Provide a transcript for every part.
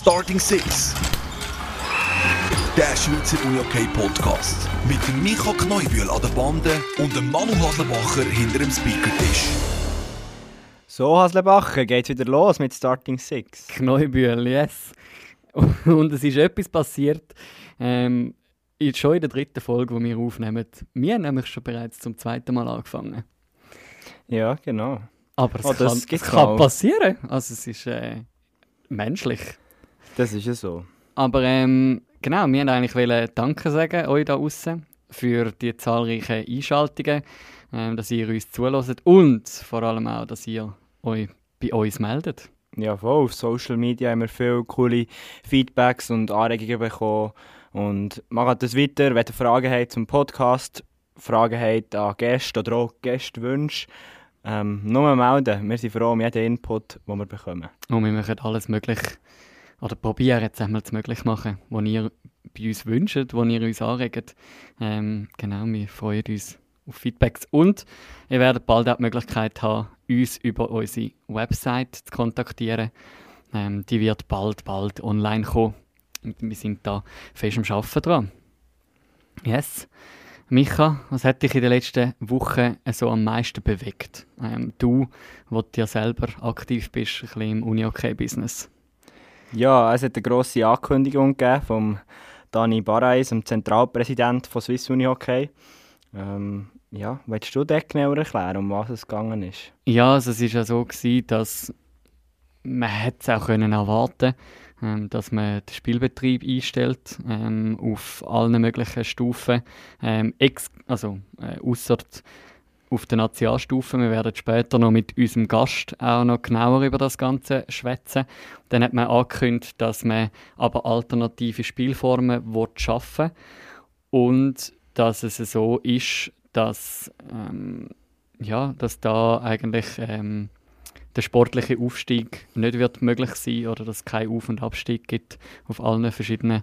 Starting Six. Der Schweizer Unihockey Podcast. Mit dem Micha Kneubühl an der Bande und dem Manu Haslebacher hinter dem Speakertisch. So, Haslebacher, geht's wieder los mit Starting Six. Kneubühl, yes. Und es ist etwas passiert, ähm, schon in der dritten Folge, die wir aufnehmen. Wir haben nämlich schon bereits zum zweiten Mal angefangen. Ja, genau. Aber es Oh, das kann, kann passieren. Also es ist äh, menschlich. Das ist ja so. Aber ähm, genau, wir wollten eigentlich Danke sagen, euch da außen für die zahlreichen Einschaltungen, ähm, dass ihr uns zulässt und vor allem auch, dass ihr euch bei uns meldet. Ja, voll. Auf Social Media haben wir viele coole Feedbacks und Anregungen bekommen. Und macht das weiter, wenn ihr Fragen habt zum Podcast, Fragen habt an Gäste oder auch Gästewünsche, ähm, nur melden. Wir sind froh um jeden Input, den wir bekommen. Und wir machen alles möglich, oder probieren jetzt einmal zu möglich machen, was ihr bei uns wünscht, was ihr uns anregt. Ähm, genau, wir freuen uns auf Feedbacks. Und ihr werdet bald auch die Möglichkeit haben, uns über unsere Website zu kontaktieren. Ähm, die wird bald, bald online kommen. Und wir sind da fest am Arbeiten dran. Yes. Micha, was hat dich in den letzten Wochen so am meisten bewegt? Ähm, du, wo ja selber aktiv bist, ein bisschen im Uni-Hockey-Business. Ja, es hat eine grosse Ankündigung gegeben vom Dani Barreis, dem Zentralpräsident von Swiss Uni Hockey. Ähm, ja, willst du das genauer erklären, um was es gegangen ist? Ja, also es war ja so, gewesen, dass man es auch können erwarten ähm, dass man den Spielbetrieb einstellt ähm, auf allen möglichen Stufen, ähm, also äh, ausser auf der Nationalstufe. Wir werden später noch mit unserem Gast auch noch genauer über das Ganze schwätzen. Dann hat man angekündigt, dass man aber alternative Spielformen will schaffen und dass es so ist, dass ähm, ja, dass da eigentlich ähm, der sportliche Aufstieg nicht wird möglich sein oder dass es keinen Auf- und Abstieg gibt auf allen verschiedenen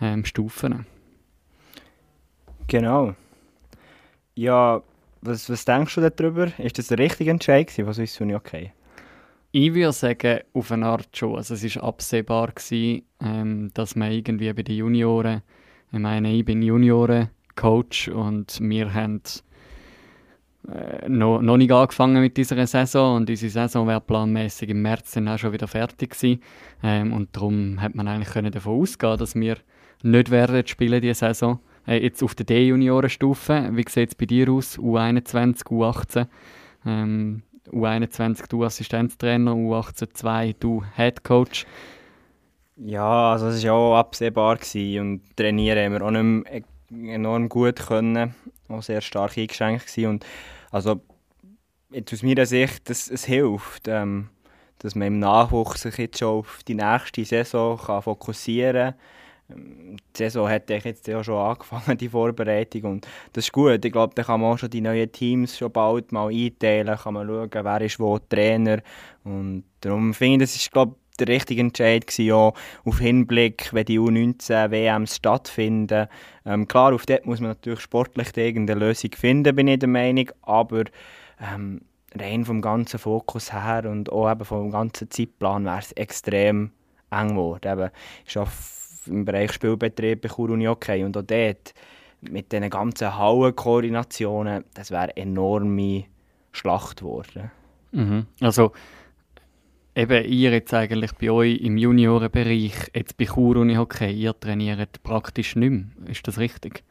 ähm, Stufen. Genau. Ja, was, was denkst du darüber? Ist das der richtige Entscheid gewesen von Swiss Uni Hockey? Ich würde sagen, auf eine Art schon. Also es war absehbar, gewesen, ähm, dass man irgendwie bei den Junioren, ich meine, ich bin Junioren-Coach und wir haben äh, noch, noch nicht angefangen mit dieser Saison und unsere Saison wäre planmäßig im März dann auch schon wieder fertig gewesen. Ähm, und darum hat man eigentlich können davon ausgehen, dass wir nicht werden spielen diese Saison. Äh, jetzt auf der D-Juniorenstufe, wie sieht es bei dir aus? U21, U18? Ähm, U21 du Assistenztrainer, U18 2 du Head Coach. Ja, also es war ja auch absehbar gewesen und trainieren haben wir auch nicht mehr enorm gut können. Auch sehr stark eingeschränkt gewesen. und also jetzt aus meiner Sicht, es, es hilft, ähm, dass man im Nachwuchs sich jetzt schon auf die nächste Saison kann fokussieren kann. Ähm, Die Saison hat jetzt ja schon angefangen, die Vorbereitung und das ist gut. Ich glaube, da kann man auch schon die neuen Teams schon bald mal einteilen, kann man schauen, wer ist wo Trainer und darum finde ich, das ist glaube der richtige Entscheid gewesen, auch auf Hinblick, wenn die U19 WMs stattfinden. Ähm, klar, auf dort muss man natürlich sportlich irgendeine Lösung finden, bin ich der Meinung, aber ähm, rein vom ganzen Fokus her und auch eben vom ganzen Zeitplan wäre es extrem eng geworden. Eben, ich im Bereich Spielbetrieb bei Chur Uni Hockey und auch dort mit diesen ganzen Hallenkoordinationen, das wäre eine enorme Schlacht geworden. Mhm. Also eben ihr jetzt eigentlich bei euch im Juniorenbereich, jetzt bei Chur Uni Hockey, ihr trainiert praktisch nicht mehr. Ist das richtig?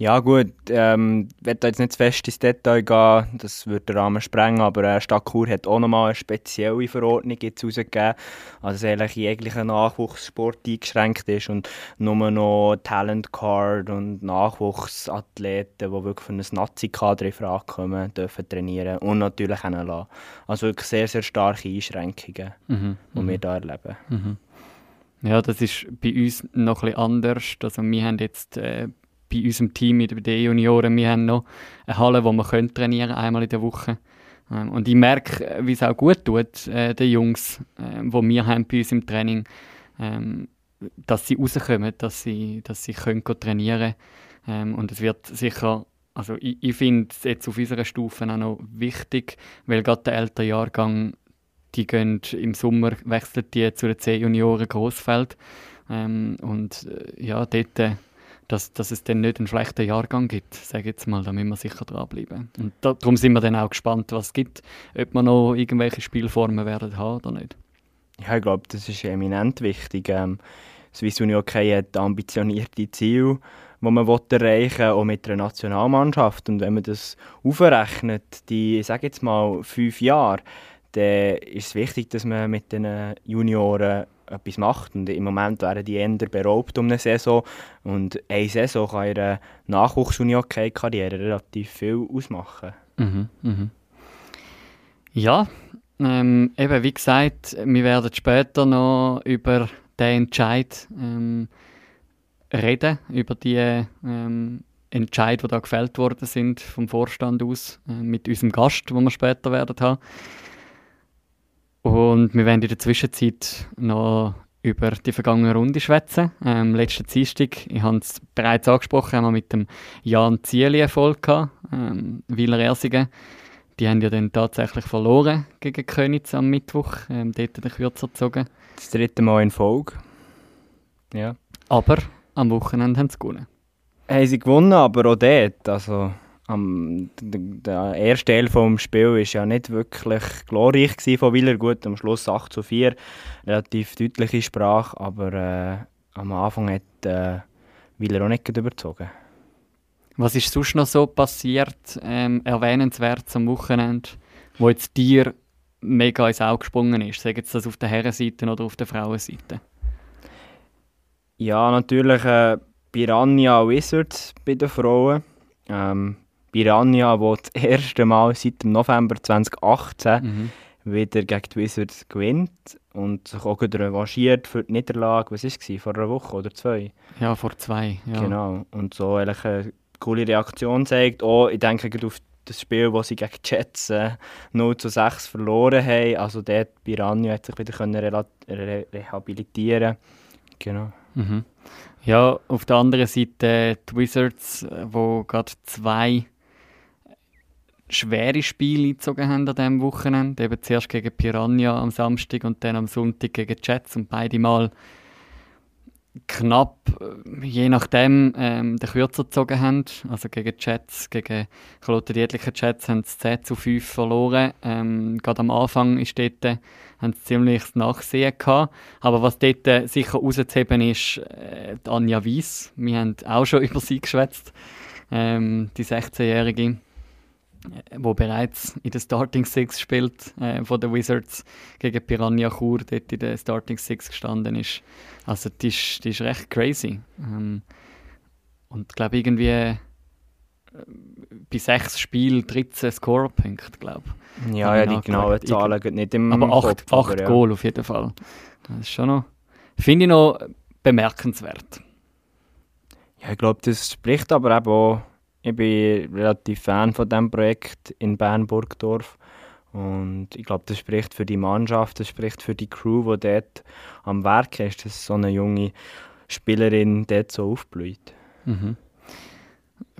Ja gut, ähm, ich werde jetzt nicht zu fest ins Detail gehen, das würde den Rahmen sprengen, aber äh, Stadt Chur hat auch nochmal eine spezielle Verordnung jetzt rausgegeben, also dass eigentlich jeglicher Nachwuchssport eingeschränkt ist und nur noch Talent Card und Nachwuchsathleten, die wirklich für ein Nazi-Kader in Frage kommen, dürfen trainieren und natürlich auch lassen. Also wirklich sehr, sehr starke Einschränkungen, Mhm. die wir hier erleben. Mhm. Ja, das ist bei uns noch ein bisschen anders. Also wir haben jetzt äh, bei unserem Team mit den Junioren, wir haben noch eine Halle, wo können trainieren einmal in der Woche. Ähm, und ich merke, äh, wie es auch gut tut, äh, den Jungs, äh, wo wir haben bei uns im Training, ähm, dass sie rauskommen, dass sie, dass sie können trainieren ähm, Und es wird sicher, also ich, ich finde es jetzt auf unserer Stufe auch noch wichtig, weil gerade der ältere Jahrgang die gehen im Sommer, wechseln die zu den C-Junioren Grossfeld. Ähm, und äh, ja, dort, äh, dass, dass es dann nicht einen schlechten Jahrgang gibt, sage jetzt mal, da müssen wir sicher dranbleiben. Und da, darum sind wir dann auch gespannt, was es gibt, ob wir noch irgendwelche Spielformen werden haben oder nicht. Ja, ich glaube, das ist eminent wichtig. Ähm, Swiss Uni Hockey hat ambitionierte Ziele, die man erreichen will, auch mit der Nationalmannschaft. Und wenn man das aufrechnet, die, sage jetzt mal, fünf Jahre, dann ist es wichtig, dass man mit den Junioren etwas macht. Und im Moment werden die eher beraubt um eine Saison. Und eine Saison kann in einer Nachwuchs-Uni-Hockey-Karriere relativ viel ausmachen. Mhm, mhm. Ja, ähm, eben wie gesagt, wir werden später noch über den Entscheid ähm, reden, über die ähm, Entscheid, die da gefällt worden sind vom Vorstand aus, äh, mit unserem Gast, den wir später werden haben. Und wir werden in der Zwischenzeit noch über die vergangene Runde schwätzen. Ähm, letzten Dienstag, ich habe es bereits angesprochen, haben wir mit dem Jan Zieli Erfolg gehabt, ähm, Wieler Ersingen. Die haben ja dann tatsächlich verloren gegen Königs am Mittwoch, ähm, dort den Kürzer gezogen. Das dritte Mal in Folge. Ja. Aber am Wochenende haben sie gewonnen. Haben sie gewonnen, aber auch dort, also am, der erste Teil des Spiels war ja nicht wirklich glorreich von Willer. Gut, am Schluss 8 zu 4, relativ deutliche Sprache, aber äh, am Anfang hat äh, Willer auch nicht überzogen. Was ist sonst noch so passiert, ähm, erwähnenswert am Wochenende, wo jetzt dir mega ins Auge gesprungen ist? Sagen Sie das auf der Herrenseite oder auf der Frauenseite? Ja, natürlich äh, Piranha Wizards bei den Frauen. Ähm, Piranha, die das erste Mal seit dem November 2018 mhm. wieder gegen die Wizards gewinnt und sich auch wieder revanchiert für die Niederlage. Was war es? Vor einer Woche oder zwei? Ja, vor zwei. Ja. Genau. Und so eigentlich eine coole Reaktion zeigt. Auch, ich denke auf das Spiel, das sie gegen die Jets äh, 0 zu 6 verloren haben. Also dort Piranha hat sich wieder können re rehabilitieren Genau. Mhm. Ja, auf der anderen Seite die Wizards, wo gerade zwei schwere Spiele gezogen haben an diesem Wochenende. Eben zuerst gegen Piranha am Samstag und dann am Sonntag gegen die Jets und beide Mal knapp, äh, je nachdem, ähm, den Kürzer gezogen haben. Also gegen die Jets, gegen Kloten Dietlicher Jets haben sie 10 zu 5 verloren. Ähm, gerade am Anfang ist dort, äh, haben sie ziemlich das Nachsehen gehabt. Aber was dort äh, sicher rauszuheben ist, äh, Anja Weiss. Wir haben auch schon über sie geschwätzt. Ähm, die 16-Jährige wo bereits in der Starting Six spielt äh, von den Wizards gegen Piranha Chur, dort in der Starting Six gestanden ist. Also die ist, die ist recht crazy. Ähm, und ich glaube irgendwie äh, bei sechs Spielen 13 Score-Punkte, glaube ich. Ja, ja, die genauen Zahlen gehen nicht im Aber acht, Kopf, acht aber, ja. Goal auf jeden Fall. Das ist schon noch, finde ich noch bemerkenswert. Ja, ich glaube, das spricht aber eben auch ich bin relativ Fan von diesem Projekt in Bern-Burgdorf. Und ich glaube, das spricht für die Mannschaft, das spricht für die Crew, die dort am Werk ist, dass so eine junge Spielerin dort so aufblüht. Mhm.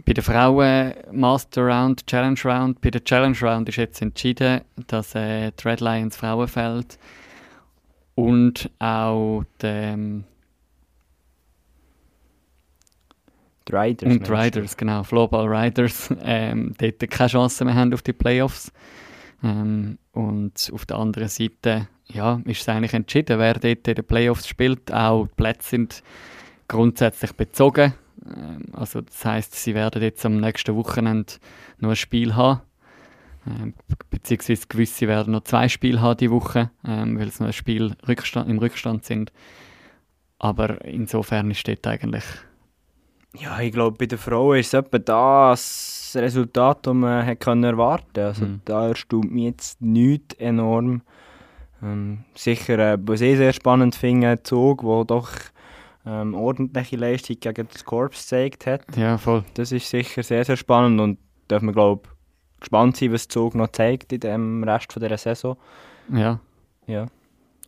Bei der Frauen Master Round, Challenge Round, bei der Challenge Round ist jetzt entschieden, dass äh, die Red Lions Frauenfeld und auch ähm, Die Riders. Und die Riders, genau. Floorball Riders. Ähm, dort keine Chance mehr haben auf die Playoffs. Ähm, und auf der anderen Seite ja, ist es eigentlich entschieden, wer dort in den Playoffs spielt. Auch die Plätze sind grundsätzlich bezogen. Ähm, also das heißt, sie werden jetzt am nächsten Wochenende noch ein Spiel haben. Ähm, beziehungsweise gewisse werden noch zwei Spiele haben die Woche, ähm, weil es noch ein Spiel Rückstand, im Rückstand sind. Aber insofern ist dort eigentlich ja, ich glaube, bei den Frauen ist es etwa das Resultat, das man hat können erwarten konnte. Also, mhm. Da erstaunt mich jetzt nichts enorm. Ähm, sicher, äh, was ich sehr spannend finde, Zug, der doch ähm, ordentliche Leistung gegen das Korps gezeigt hat. Ja, voll. Das ist sicher sehr, sehr spannend und darf man, glaube gespannt sein, was Zug noch zeigt in dem Rest von dieser Saison. Ja. Ja.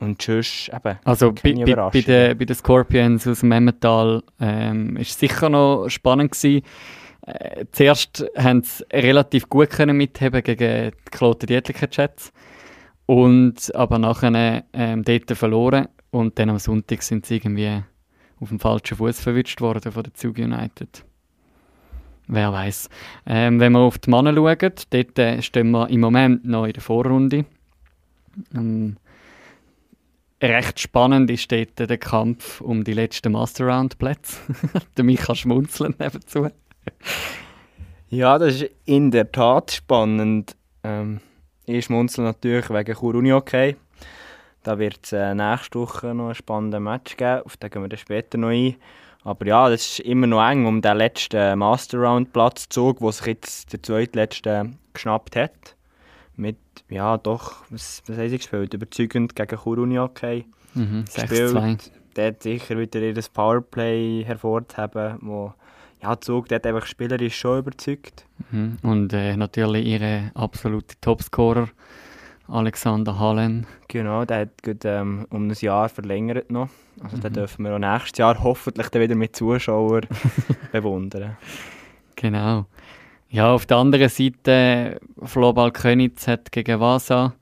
Und tschüss, eben. Also bei, bei, bei, den, bei den Scorpions aus dem Emmental ähm, ist es sicher noch spannend gewesen. Äh, zuerst haben sie relativ gut können mitheben gegen die Kloten Dietliker Jets. und aber nachher ähm, dort verloren und dann am Sonntag sind sie irgendwie auf dem falschen Fuß verwünscht worden von der Zug United. Wer weiß. Ähm, wenn wir auf die Männer schauen, dort äh, stehen wir im Moment noch in der Vorrunde. Ähm, recht spannend ist dort der Kampf um die letzten Master-Round-Plätze. der Micha schmunzeln nebenzu. ja, das ist in der Tat spannend. Ähm, ich schmunzel natürlich wegen Chur okay. Da wird es äh, nächste Woche noch ein spannendes Match geben, auf den gehen wir dann später noch ein. Aber ja, das ist immer noch eng um den letzten Master-Round-Platzzug, wo sich jetzt der zweitletzte geschnappt hat. Mit, ja doch, was, was haben sie gespielt? Überzeugend gegen Chur okay. Mhm, 6-2. Dort sicher wieder ihr Powerplay hervorzuheben, wo ja, Zug dort einfach spielerisch schon überzeugt. Mhm. Und äh, natürlich ihre absolute Topscorer, Alexander Hallen. Genau, der hat gut, ähm, um ein Jahr verlängert noch. Also mhm. den dürfen wir auch nächstes Jahr hoffentlich dann wieder mit Zuschauern bewundern. Genau. Ja, auf der anderen Seite, Flobal Könitz hat gegen Vasa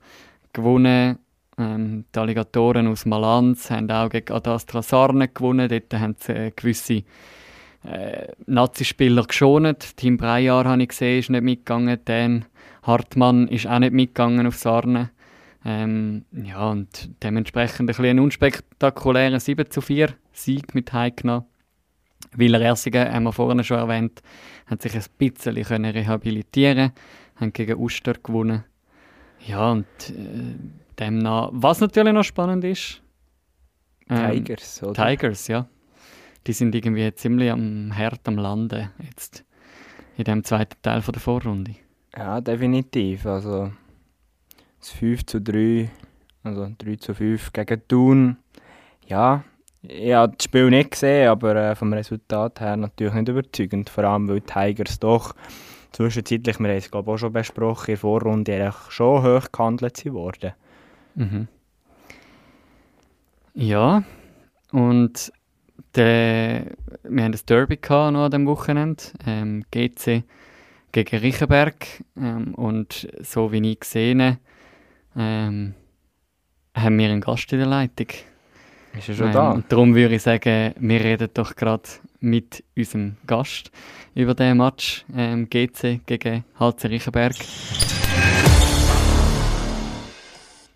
gewonnen. Ähm, die Alligatoren aus Malanz haben auch gegen Adastra Sarne gewonnen. Dort haben sie äh, gewisse äh, Nazi-Spieler geschont. Team Breyer habe ich gesehen, ist nicht mitgegangen. Dan Hartmann ist auch nicht mitgegangen auf Sarne. Ähm, ja, und dementsprechend ein, ein unspektakulärer 7 zu 4 Sieg mit heimgenommen. Wieler Ersigen, haben wir vorhin schon erwähnt, hat sich ein bisschen können rehabilitieren haben gegen Uster gewonnen. Ja, und äh, demnach, was natürlich noch spannend ist, ähm, Tigers, oder? Tigers, ja die sind irgendwie ziemlich am Herd am Landen jetzt in dem zweiten Teil von der Vorrunde. Ja, definitiv. Also das 5 zu 3, also 3 zu 5 gegen Thun. Ja, ich habe das Spiel nicht gesehen, aber äh, vom Resultat her natürlich nicht überzeugend. Vor allem, weil die Tigers doch zwischenzeitlich, wir haben es glaube ich auch schon besprochen, in der Vorrunde schon hoch gehandelt wurden. Mhm. Ja, und der, wir haben das Derby gehabt noch an dem Wochenende, ähm, GC gegen Riechenberg ähm, und so wie ich gesehen ähm, haben wir einen Gast in der Leitung. Ist er schon ähm, da? Und darum würde ich sagen, wir reden doch gerade mit unserem Gast über den Match ähm, GC gegen HC Riechenberg.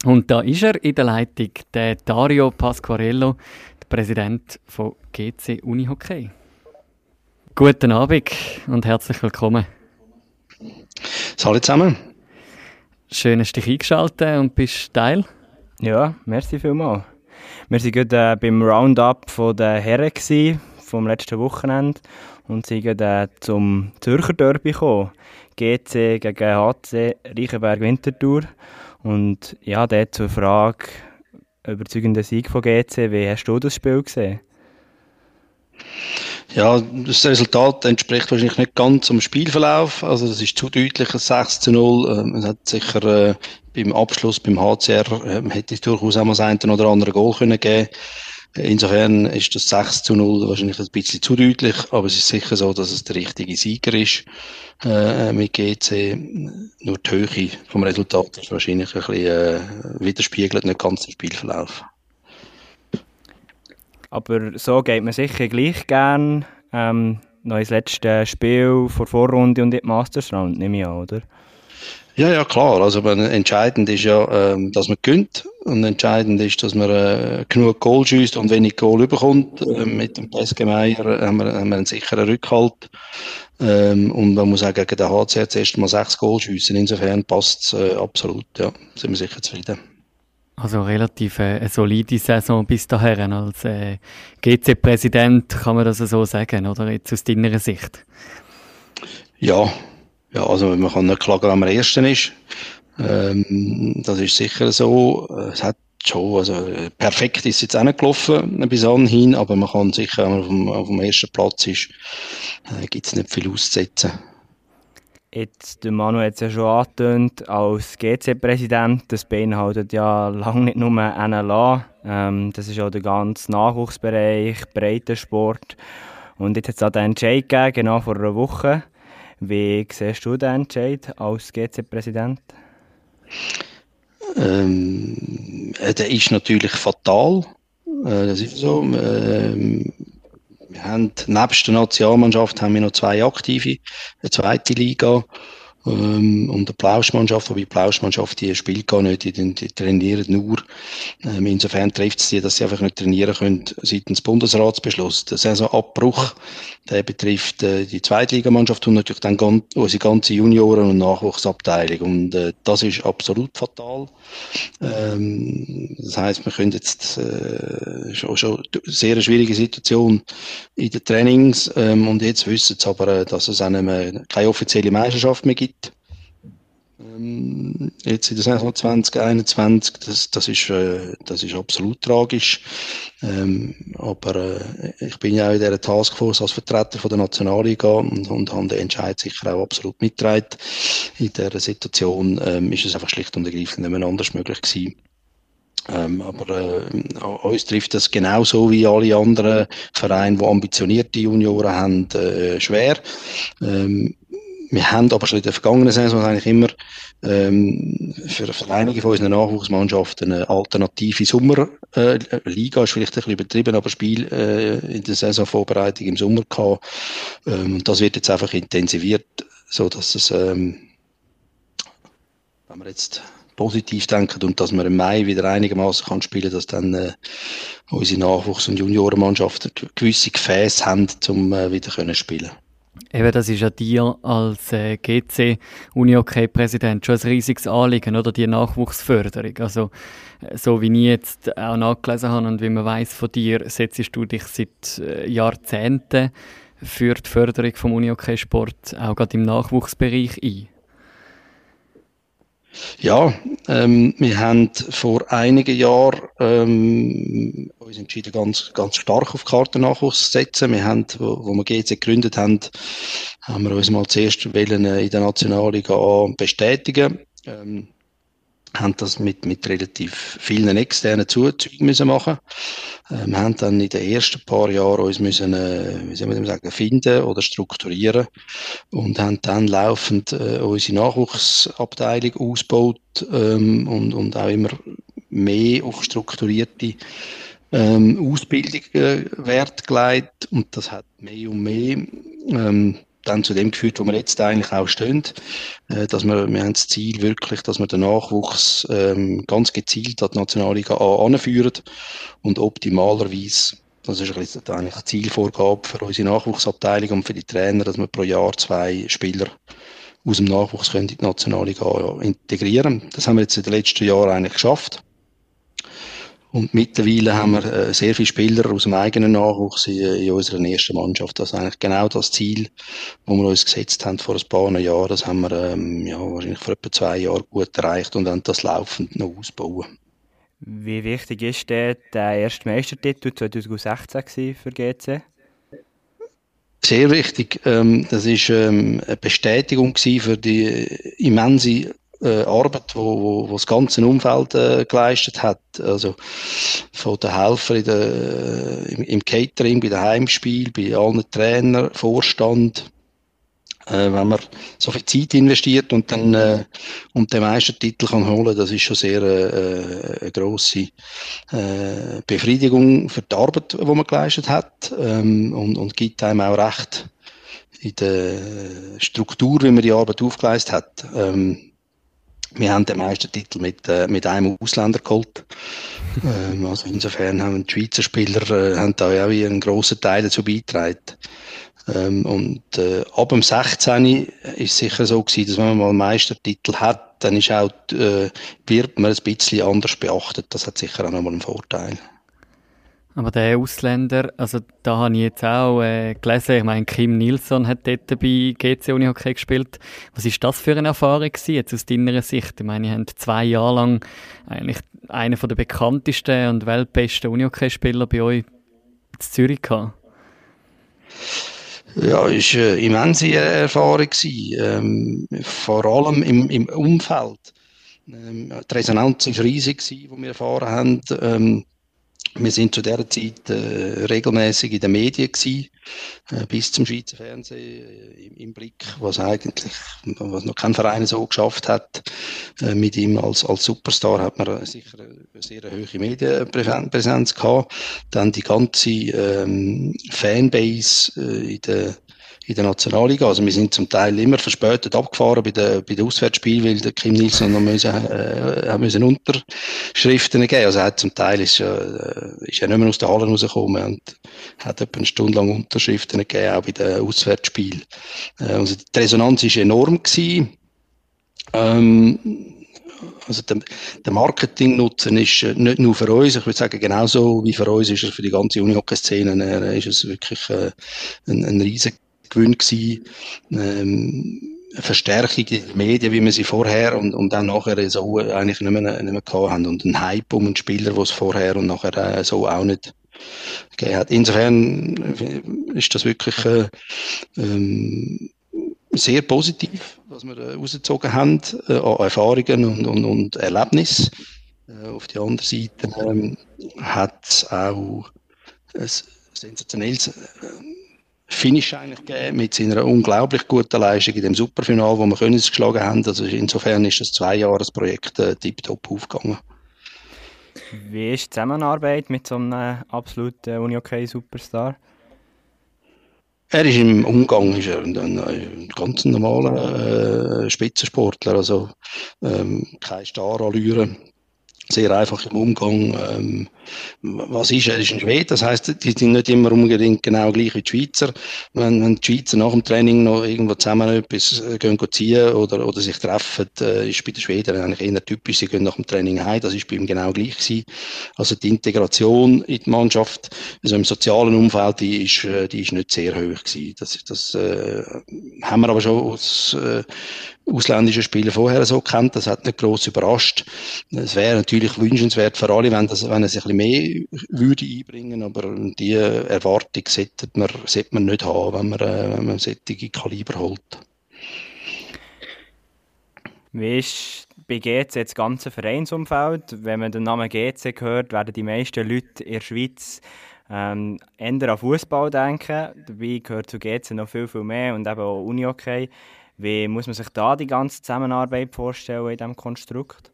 Und da ist er in der Leitung, der Dario Pasquarello, Präsident von GC Unihockey. Guten Abend und herzlich willkommen. Hallo zusammen. Schön, dass du dich eingeschaltet und bist Teil. Ja, merci vielmals. Wir waren gerade äh, beim Roundup der Herren vom letzten Wochenende und sind äh, zum Zürcher Derby gekommen. GC gegen HC Reichenberg Winterthur. Und ja, dort zur Frage, überzeugender Sieg von GC. Wie hast du das Spiel gesehen? Ja, das Resultat entspricht wahrscheinlich nicht ganz zum Spielverlauf. Also das ist zu deutlich, ein 6 zu 0. Ähm, es hat sicher äh, beim Abschluss, beim HCR, äh, hätte es durchaus auch mal das eine oder andere Goal können geben Insofern ist das 6 zu 0 wahrscheinlich ein bisschen zu deutlich, aber es ist sicher so, dass es der richtige Sieger ist äh, mit GC. Nur die Höhe vom Resultat ist wahrscheinlich ein bisschen äh, widerspiegelt, nicht ganz den Spielverlauf. Aber so geht man sicher gleich gern ähm, noch ins letzte Spiel vor Vorrunde und in die Masters Round, nehme ich an, oder? Ja, ja, klar. Also entscheidend ist ja, ähm, dass man gönnt und entscheidend ist, dass man äh, genug Goal schießt und wenig Goal überkommt. Äh, mit dem PSG Meier haben wir, haben wir einen sicheren Rückhalt. Ähm, und man muss auch gegen den HCR zuerst mal sechs Goal schiessen. Insofern passt es äh, absolut. Ja, sind wir sicher zufrieden. Also relativ äh, eine solide Saison bis dahin. Als äh, GC-Präsident kann man das so sagen, oder? Jetzt aus deiner Sicht. Ja, ja, also man kann nicht klagen, wenn man Erster ist. Ähm, das ist sicher so. Es hat schon, also perfekt ist es jetzt auch nicht gelaufen bis anhin, aber man kann sicher, wenn man auf dem, auf dem ersten Platz ist, äh, gibt es nicht viel auszusetzen. Jetzt, der Manu hat es ja schon angetönt, als GC-Präsident, das beinhaltet ja lange nicht nur NLA, ähm, das ist auch der ganze Nachwuchsbereich, Breitensport. Und jetzt hat es auch den Entscheid gegeben, genau vor einer Woche. Wie siehst du den Entscheid als GC-Präsident? Ähm, äh, der ist natürlich fatal. Äh, das ist so. Ähm, wir haben nebst der Nationalmannschaft haben wir noch zwei aktive, eine zweite Liga ähm, und eine Plauschmannschaft, wobei die Plauschmannschaft, die spielt gar nicht, die, die trainieren nur. Ähm, insofern trifft es sie, dass sie einfach nicht trainieren können seitens Bundesratsbeschluss. Der Saisonabbruch, der betrifft äh, die Zweitligamannschaft und natürlich dann ganz, unsere ganze Junioren- und Nachwuchsabteilung. Und äh, das ist absolut fatal. Ähm, das heißt, wir können jetzt äh, schon, schon sehr eine schwierige Situation in den Trainings ähm, und jetzt wissen sie aber, äh, dass es einem keine offizielle Meisterschaft mehr gibt. Ähm, jetzt in der Saison 2021, das, das, ist, äh, das ist absolut tragisch. Ähm, aber äh, ich bin ja auch in dieser Taskforce als Vertreter der Nationalliga und, und habe den Entscheid sicher auch absolut mitgetragen. In dieser Situation ähm, ist es einfach schlicht und ergreifend nicht mehr anders möglich gewesen. Ähm, aber äh, uns trifft das genauso wie alle anderen Vereine, die ambitionierte Junioren haben, äh, schwer. Ähm, wir haben aber schon in der vergangenen Saison eigentlich immer ähm, für, für einige von unseren Nachwuchsmannschaften eine alternative Sommerliga, äh, ist vielleicht ein bisschen übertrieben, aber Spiel äh, in der Saisonvorbereitung im Sommer gehabt. Ähm, das wird jetzt einfach intensiviert, so dass es, ähm, wenn wir jetzt positiv denken und dass wir im Mai wieder einigermaßen kann spielen, dass dann äh, unsere Nachwuchs- und Juniorenmannschaften gewisse Gefäße haben, um äh, wieder können spielen Eben, das ist ja dir als äh, GC Unihockey-Präsident schon ein riesiges Anliegen, oder? Die Nachwuchsförderung. Also, äh, so wie ich jetzt auch nachgelesen habe und wie man weiß von dir, setzt du dich seit äh, Jahrzehnten für die Förderung vom Unihockey-Sport auch gerade im Nachwuchsbereich ein. Ja, ähm, wir haben vor einigen Jahren ähm, uns entschieden, ganz, ganz stark auf Kartennachwuchs zu setzen. Wir haben, wo, wo wir GC gegründet haben, haben wir uns mal zuerst äh, in der Nationalliga bestätigen. Ähm, haben das mit, mit relativ vielen externen Zuzügen müssen machen. Äh, wir haben dann in den ersten paar Jahren uns müssen, äh, wie soll man sagen, finden oder strukturieren und haben dann laufend äh, unsere Nachwuchsabteilung ausgebaut ähm, und, und auch immer mehr auf strukturierte ähm, Ausbildung äh, Wert gelegt und das hat mehr und mehr ähm, dann zu dem geführt, wo wir jetzt eigentlich auch stehen, äh, dass wir, wir haben das Ziel wirklich, dass wir den Nachwuchs ähm, ganz gezielt an die Nationalliga A anführen und optimalerweise das ist eigentlich eine Zielvorgabe für unsere Nachwuchsabteilung und für die Trainer, dass wir pro Jahr zwei Spieler aus dem Nachwuchs können in die Nationalliga integrieren. Das haben wir jetzt in den letzten Jahren eigentlich geschafft. Und mittlerweile haben wir äh, sehr viele Spieler aus dem eigenen Nachwuchs in, in unserer ersten Mannschaft. Das ist eigentlich genau das Ziel, das wir uns gesetzt haben vor ein paar Jahren. Das haben wir ähm, ja, wahrscheinlich vor etwa zwei Jahren gut erreicht und dann das laufend noch ausbauen. Wie wichtig ist der, der erste Meistertitel 2016 für GC? Sehr wichtig. Ähm, das ist ähm, eine Bestätigung für die immense äh, Arbeit, wo, wo, wo das ganze Umfeld äh, geleistet hat. Also von den Helfern in der, äh, im, im Catering, bei den Heimspielen, bei allen Trainern, Vorstand. Äh, wenn man so viel Zeit investiert und dann äh, und den Meistertitel kann holen, das ist schon sehr äh, eine grosse äh, Befriedigung für die Arbeit, die man geleistet hat ähm, und, und gibt einem auch recht in der Struktur, wie man die Arbeit aufgeleistet hat. Ähm, wir haben den Meistertitel mit, äh, mit einem Ausländer geholt. ähm, also insofern haben die Schweizer Spieler äh, haben da auch einen grossen Teil dazu beigetragen. Ähm, und äh, ab dem 16. ist es sicher so gewesen, dass wenn man mal einen Meistertitel hat, dann ist auch, äh, wird man ein bisschen anders beachtet. Das hat sicher auch nochmal einen Vorteil. Aber der Ausländer, also da habe ich jetzt auch äh, gelesen, ich meine, Kim Nilsson hat dort bei GC Unihockey gespielt. Was ist das für eine Erfahrung gewesen, jetzt aus deiner Sicht? Ich meine, ihr habt zwei Jahre lang eigentlich einen der bekanntesten und weltbesten Unihockey-Spieler bei euch in Zürich gehabt. Ja, es war eine immense Erfahrung. Ähm, vor allem im, im Umfeld. Ähm, die Resonanz war riesig, die wir erfahren haben. Ähm, wir sind zu dieser Zeit äh, regelmäßig in den Medien gewesen, äh, bis zum Schweizer Fernsehen äh, im, im, Blick, was eigentlich, was noch kein Verein so geschafft hat. Äh, mit ihm als, als Superstar hat man sicher eine sehr hohe Medienpräsenz gehabt. Dann die ganze ähm, Fanbase äh, in der in der Nationalliga. Also wir sind zum Teil immer verspätet abgefahren bei den, bei Auswärtsspielen, weil der Kim Nilsson noch müssen, äh, müssen Unterschriften geben. Also er zum Teil ist, äh, ist er nicht mehr aus der Halle rausgekommen und hat etwa eine Stunde lang Unterschriften gegeben, auch bei den Auswärtsspielen. Äh, also die Resonanz ist enorm gewesen. Ähm, also der, der Marketing-Nutzen ist äh, nicht nur für uns, ich würde sagen, genauso wie für uns ist er für die ganze Unihockey-Szene, äh, ist es wirklich äh, ein, ein riesiger gewöhnt gewesen. Ähm, eine Verstärkung den Medien, wie wir sie vorher und, und dann nachher so eigentlich nicht mehr, nicht mehr gehabt haben. Und ein Hype um einen Spieler, der es vorher und nachher äh, so auch nicht gegeben hat. Insofern ist das wirklich äh, ähm, sehr positiv, was wir äh, rausgezogen haben äh, an Erfahrungen und, und, und Erlebnissen. Äh, auf der anderen Seite ähm, hat es auch ein sensationelles äh, Finish eigentlich gegeben mit seiner unglaublich guten Leistung in dem Superfinal, wo wir Königs geschlagen haben. Also insofern ist das zwei Jahresprojekt äh, tiptop aufgegangen. Wie ist die Zusammenarbeit mit so einem absoluten Unihockey-Superstar? Er ist im Umgang ist er ein, ein, ein ganz normaler äh, Spitzensportler, also ähm, keine Starallüre, sehr einfach im Umgang. Ähm, was ist, er ist ein Schwede, das heißt, die sind nicht immer unbedingt genau gleich wie die Schweizer. Wenn, wenn die Schweizer nach dem Training noch irgendwo zusammen etwas äh, gehen ziehen oder, oder sich treffen, äh, ist bei den Schweden eigentlich eher typisch, sie gehen nach dem Training heim, das ist bei ihm genau gleich gewesen. Also die Integration in die Mannschaft, also im sozialen Umfeld, die ist, äh, die ist nicht sehr hoch gewesen. Das, das äh, haben wir aber schon aus, äh, ausländischen Spieler vorher so kennt. Das hat nicht groß überrascht. Es wäre natürlich wünschenswert für alle, wenn, das, wenn sich ein bisschen mehr würde einbringen, aber die Erwartung sollte man, sollte man nicht haben, wenn man, äh, wenn man solche Kaliber holt. Wie ist bei GC das ganze Vereinsumfeld? Wenn man den Namen GC hört, werden die meisten Leute in der Schweiz ähm, eher an Fußball denken. Dabei gehört zu GC noch viel, viel mehr und eben auch Unihockey. Wie muss man sich da die ganze Zusammenarbeit vorstellen in diesem Konstrukt?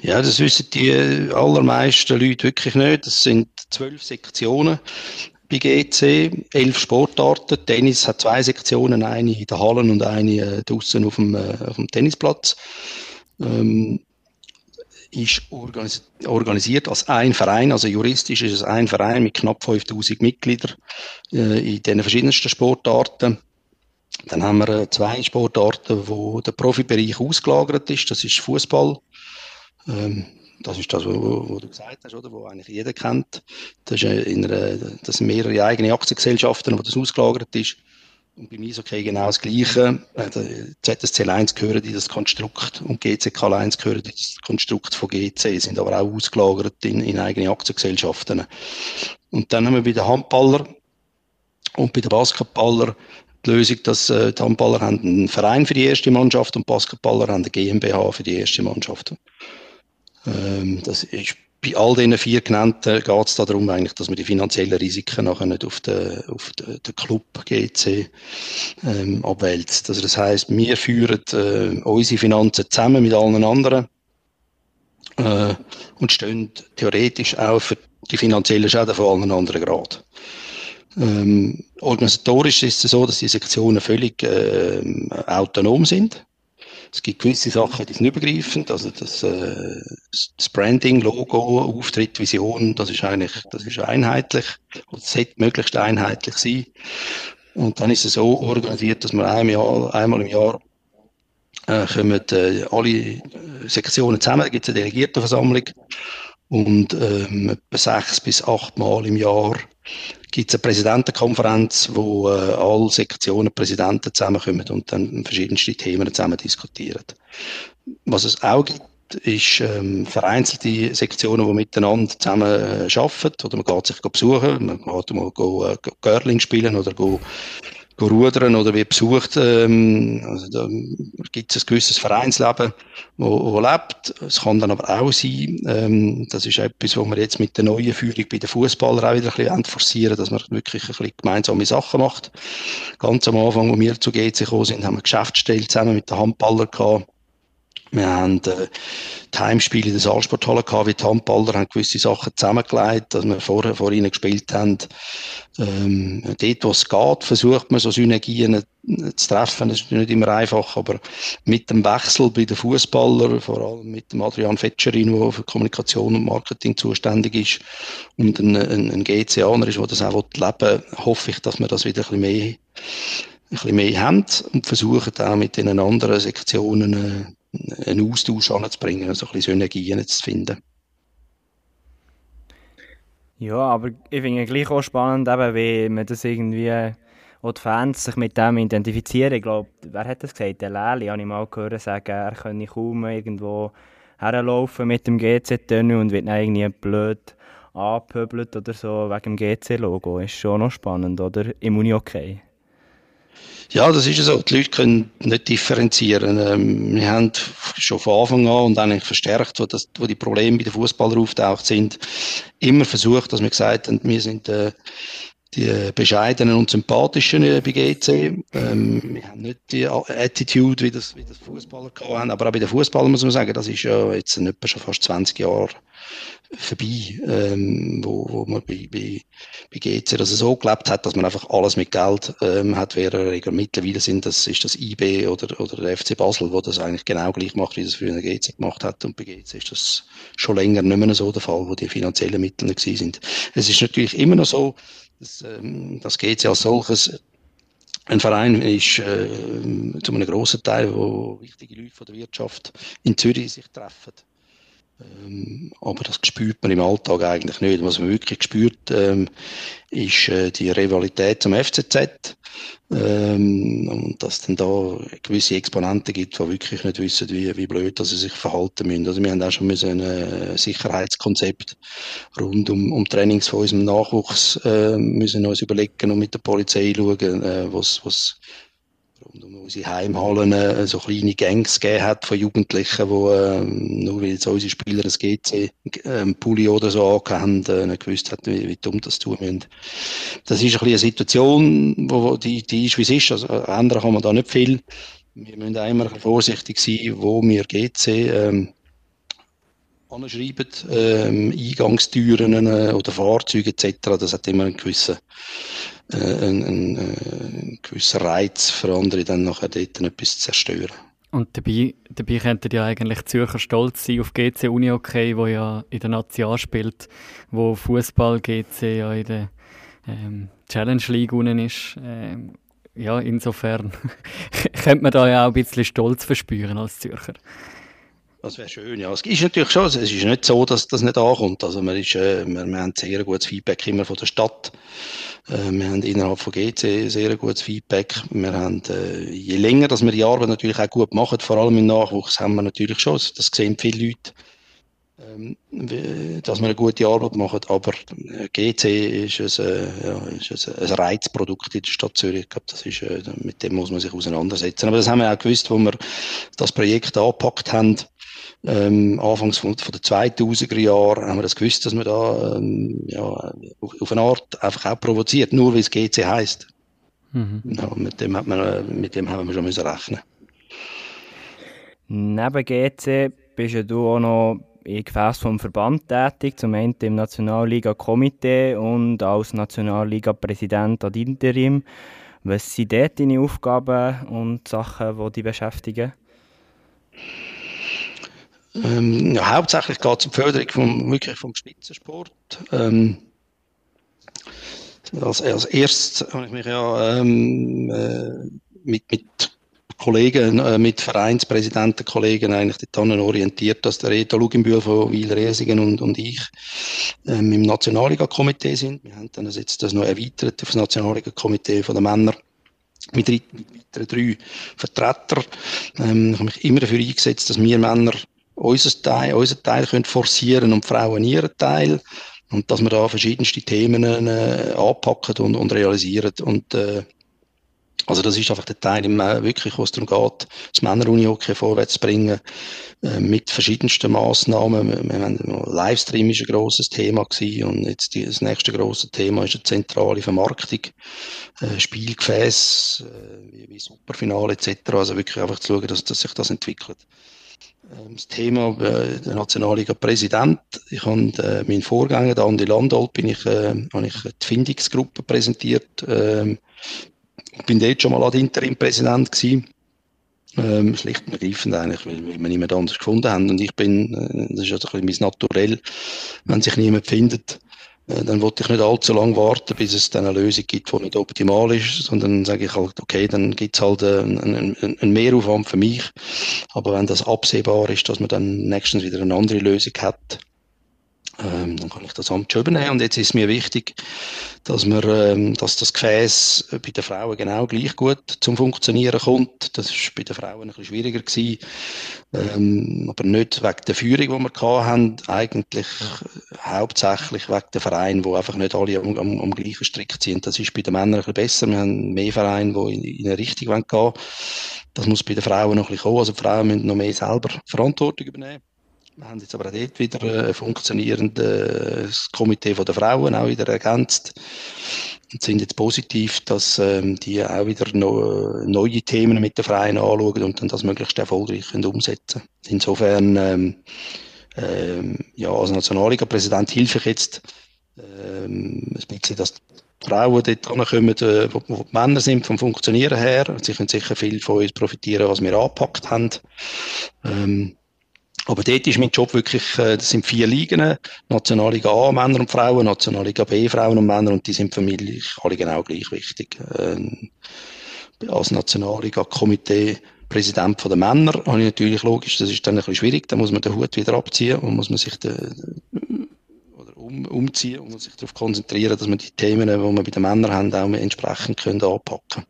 Ja, das wissen die allermeisten Leute wirklich nicht. Das sind zwölf Sektionen bei GC, elf Sportarten. Tennis hat zwei Sektionen, eine in den Hallen und eine äh, draußen auf dem, äh, auf dem Tennisplatz. Ähm, ist organis organisiert als ein Verein, also juristisch ist es ein Verein mit knapp 5000 Mitgliedern äh, in den verschiedensten Sportarten. Dann haben wir äh, zwei Sportarten, wo der Profibereich ausgelagert ist. Das ist Fußball. Ähm, das ist das, was du gesagt hast, oder? Wo eigentlich jeder kennt. Das, ist in einer, das sind mehrere eigene Aktiengesellschaften, wo das ausgelagert ist. Und beim Eishockey genau das Gleiche. Äh, ZSC 1 gehören in das Konstrukt und GCK 1 gehören in das Konstrukt von GC, sind aber auch ausgelagert in, in eigene Aktiengesellschaften. Und dann haben wir bei den Handballer und bei den Basketballer die Lösung, dass äh, die Handballer haben einen Verein für die erste Mannschaft und Basketballer haben eine GmbH für die erste Mannschaft. Ähm, das ist bei all diesen vier genannten geht es darum, eigentlich, dass man die finanziellen Risiken nachher nicht auf den, auf den, Club GC ähm, abwälzt. Also das heißt, wir führen äh, unsere Finanzen zusammen mit allen anderen äh, und stehen theoretisch auch für die finanziellen Schäden von allen anderen gerade. Ähm, organisatorisch ist es so, dass die Sektionen völlig äh, autonom sind. Es gibt gewisse Sachen, die sind übergreifend, also das, äh, das Branding, Logo, Auftritt, Vision, das ist eigentlich, das ist einheitlich und sollte möglichst einheitlich sein. Und dann ist es so organisiert, dass man einmal, Jahr, einmal im Jahr äh, kommen äh, alle Sektionen zusammen, da gibt es eine Delegiertenversammlung und ähm, etwa sechs bis acht Mal im Jahr gibt es eine Präsidentenkonferenz, wo äh, alle Sektionen Präsidenten zusammenkommen und dann verschiedenste Themen zusammen diskutieren. Was es auch gibt, ist ähm, vereinzelte Sektionen, die miteinander zusammen äh, arbeiten oder man geht sich besuchen, man geht mal go, äh, Girling spielen oder go, rudern oder wird besucht. Ähm, also da gibt es ein gewisses Vereinsleben, wo, wo lebt. Es kann dann aber auch sein, ähm, das ist etwas, wo wir jetzt mit der neuen Führung bei den Fußballern auch wieder ein bisschen forcieren, dass man wirklich ein bisschen gemeinsame Sachen macht. Ganz am Anfang, wo wir zu GC gekommen sind, haben wir Geschäftsstelle zusammen mit den Handballern gehabt wir haben äh, die Heimspiele in der Saalsporthalle gehabt, wie die Handballer haben gewisse Sachen zusammengelegt, dass wir vorher vor ihnen gespielt haben. Ähm, dort, wo es geht, versucht man so Synergien äh, zu treffen. Das ist nicht immer einfach, aber mit dem Wechsel bei den Fußballern, vor allem mit dem Adrian Fetscherin, der für Kommunikation und Marketing zuständig ist, und ein, ein, ein GCAner ist, der das auch leben will, hoffe ich, dass wir das wieder ein bisschen mehr ein bisschen mehr haben und versuchen auch mit den anderen Sektionen äh, einen Austausch anzubringen, also ein bisschen Synergien zu finden. Ja, aber ich finde es gleich auch spannend, eben, wie man das irgendwie, auch die Fans sich mit dem identifizieren. Ich glaube, wer hat das gesagt? Der Leli, habe ich mal gehört sagen, er könne kaum irgendwo herlaufen mit dem GC-Tönny und wird dann irgendwie blöd angepöbelt oder so wegen dem GC-Logo. Ist schon noch spannend, oder? Im Uni-Okay. Ja, das ist so. Die Leute können nicht differenzieren. Ähm, wir haben schon von Anfang an und eigentlich verstärkt, wo, das, wo die Probleme bei den Fußballern auftaucht sind, immer versucht, dass wir gesagt haben, wir sind äh, die bescheidenen und sympathischen äh, bei GC. Ähm, wir haben nicht die Attitude, wie das, wie das Fußballer haben, aber auch bei den Fußballern muss man sagen, das ist ja jetzt in etwa schon fast 20 Jahre vorbei, ähm, wo, wo man bei, bei, bei GC das so gelebt hat, dass man einfach alles mit Geld ähm, hat, während mittlerweile sind, das ist das IB oder, oder der FC Basel, wo das eigentlich genau gleich macht, wie das früher GC gemacht hat und bei GC ist das schon länger nicht mehr so der Fall, wo die finanziellen Mittel nicht sind. Es ist natürlich immer noch so, dass, ähm, das GC als solches ein Verein ist äh, zu einem grossen Teil, wo wichtige Leute von der Wirtschaft in Zürich sich treffen. Ähm, aber das spürt man im Alltag eigentlich nicht. Was man wirklich spürt, ähm, ist äh, die Rivalität zum FCZ. Ähm, und dass es dann da gewisse Exponenten gibt, die wirklich nicht wissen, wie, wie blöd dass sie sich verhalten müssen. Also wir haben auch schon müssen ein äh, Sicherheitskonzept rund um, um Trainings von unserem Nachwuchs äh, müssen uns überlegen und mit der Polizei schauen, äh, was, was um unsere Heimhallen äh, so kleine Gangs gegeben hat von Jugendlichen, die ähm, nur weil so unsere Spieler ein GC ähm, Pulli oder so haben, äh, nicht gewusst hat, wie, wie dumm das tun müssen. Das ist ein eine Situation, wo, die, die ist, wie es ist. Also, ändern kann man da nicht viel. Wir müssen immer vorsichtig sein, wo wir GC ähm, anschreiben, ähm, Eingangstüren äh, oder Fahrzeuge etc. Das hat immer einen gewissen äh, ein, ein, äh, ein gewisser Reiz für andere, dann nachher dort etwas zu zerstören. Und dabei, dabei könnte ja eigentlich Zürcher stolz sein auf GC Uni okay, wo ja in der National spielt, wo Fußball GC ja in der ähm, Challenge League unten ist. Ähm, ja, insofern könnte man da ja auch ein bisschen Stolz verspüren als Zürcher. Das wäre schön, ja. Es ist natürlich schon, es ist nicht so, dass das nicht ankommt. Also man ist, äh, wir, wir haben sehr gutes Feedback immer von der Stadt. Äh, wir haben innerhalb von GC sehr gutes Feedback. Wir haben, äh, je länger, dass wir die Arbeit natürlich auch gut machen, vor allem im Nachwuchs, haben wir natürlich schon, das sehen viele Leute, ähm, dass wir eine gute Arbeit machen. Aber GC ist, ein, äh, ja, ist ein, Reizprodukt in der Stadt Zürich. Ich glaube, das ist, mit dem muss man sich auseinandersetzen. Aber das haben wir auch gewusst, wo wir das Projekt angepackt haben ähm, anfangs von, von den 2000er Jahren haben wir das gewusst, dass man da ähm, ja, auf, auf eine Art einfach auch provoziert, nur weil es GC heisst. Mhm. Ja, mit, dem hat man, mit dem haben wir schon müssen rechnen Neben GC bist ja du auch noch in Gefäß vom Verband tätig, zum einen im Nationalliga-Komitee und als Nationalliga-Präsident ad interim. Was sind dort deine Aufgaben und Sachen, die dich beschäftigen? Ähm, ja, hauptsächlich geht es um die Förderung vom, wirklich vom Spitzensport. Ähm, als, als erstes habe ich mich ja ähm, äh, mit, mit Kollegen, äh, mit Vereinspräsidenten, Kollegen eigentlich daran orientiert, dass der Reto Luginbühl von Wiel-Resingen und, und ich ähm, im Nationalliga-Komitee sind. Wir haben dann jetzt das noch erweitert auf das Nationalliga-Komitee von den Männern mit, mit weiteren drei Vertretern. Ähm, ich habe mich immer dafür eingesetzt, dass wir Männer unser Teil, unser Teil können forcieren und Frauen ihren Teil. Und dass wir da verschiedenste Themen äh, anpacken und, und realisieren. Und äh, Also das ist einfach der Teil, äh, wirklich, wo es darum geht, das Männerunihockey vorwärts zu bringen, äh, mit verschiedensten Massnahmen. Wir, wir haben, Livestream ist ein grosses Thema gewesen und jetzt die, das nächste grosse Thema ist eine zentrale Vermarktung, äh, Spielgefäß, äh, wie, wie Superfinale etc. Also wirklich einfach zu schauen, dass, dass sich das entwickelt. Ähm, das Thema äh, der Nationalliga-Präsident. Ich habe äh, meinen Vorgänger, der Andi Landolt, bin ich, äh, habe ich die Findungsgruppe präsentiert. Ähm, bin dort schon mal als Interim-Präsident gewesen. Ähm, schlicht und ergreifend eigentlich, weil, weil wir niemand anders gefunden haben. Und ich bin, äh, das ist also ein bisschen mein Naturell, wenn sich niemand findet, dann wollte ich nicht allzu lange warten, bis es dann eine Lösung gibt, die nicht optimal ist, sondern sage ich halt, okay, dann gibt es halt einen, einen, einen Mehraufwand für mich. Aber wenn das absehbar ist, dass man dann nächstens wieder eine andere Lösung hat, ähm, dann kann ich das Amt schon übernehmen. Und jetzt ist mir wichtig, dass man, ähm, dass das Gefäß bei den Frauen genau gleich gut zum Funktionieren kommt. Das ist bei den Frauen ein bisschen schwieriger gewesen. Ähm, aber nicht wegen der Führung, die wir hatten, eigentlich hauptsächlich wegen der Vereine, wo einfach nicht alle am, am, am gleichen Strick ziehen. Das ist bei den Männern ein bisschen besser. Wir haben mehr Vereine, die in, in eine Richtung gehen wollen. Das muss bei den Frauen noch ein bisschen kommen. Also die Frauen müssen noch mehr selber Verantwortung übernehmen. Wir haben jetzt aber auch dort wieder ein funktionierendes Komitee der Frauen auch wieder ergänzt und sind jetzt positiv, dass ähm, die auch wieder no, neue Themen mit den Vereinen anschauen und dann das möglichst erfolgreich umsetzen Insofern, ähm, ähm, ja, als Nationalliga-Präsident hilfe ich jetzt ähm, ein bisschen, dass die Frauen dort kommen, äh, wo, wo die Männer sind vom Funktionieren her. Sie können sicher viel von uns profitieren, was wir angepackt haben. Ähm, aber dort ist mein Job wirklich, äh, das sind vier Ligen, Nationalliga A, Männer und Frauen, Nationalliga B, Frauen und Männer, und die sind für mich alle genau gleich wichtig. Ähm, als Nationalliga-Komitee Präsident der Männer habe ich natürlich logisch, das ist dann ein bisschen schwierig, da muss man den Hut wieder abziehen und muss man sich den, oder um, umziehen und muss sich darauf konzentrieren, dass man die Themen, die wir bei den Männern haben, auch entsprechend können anpacken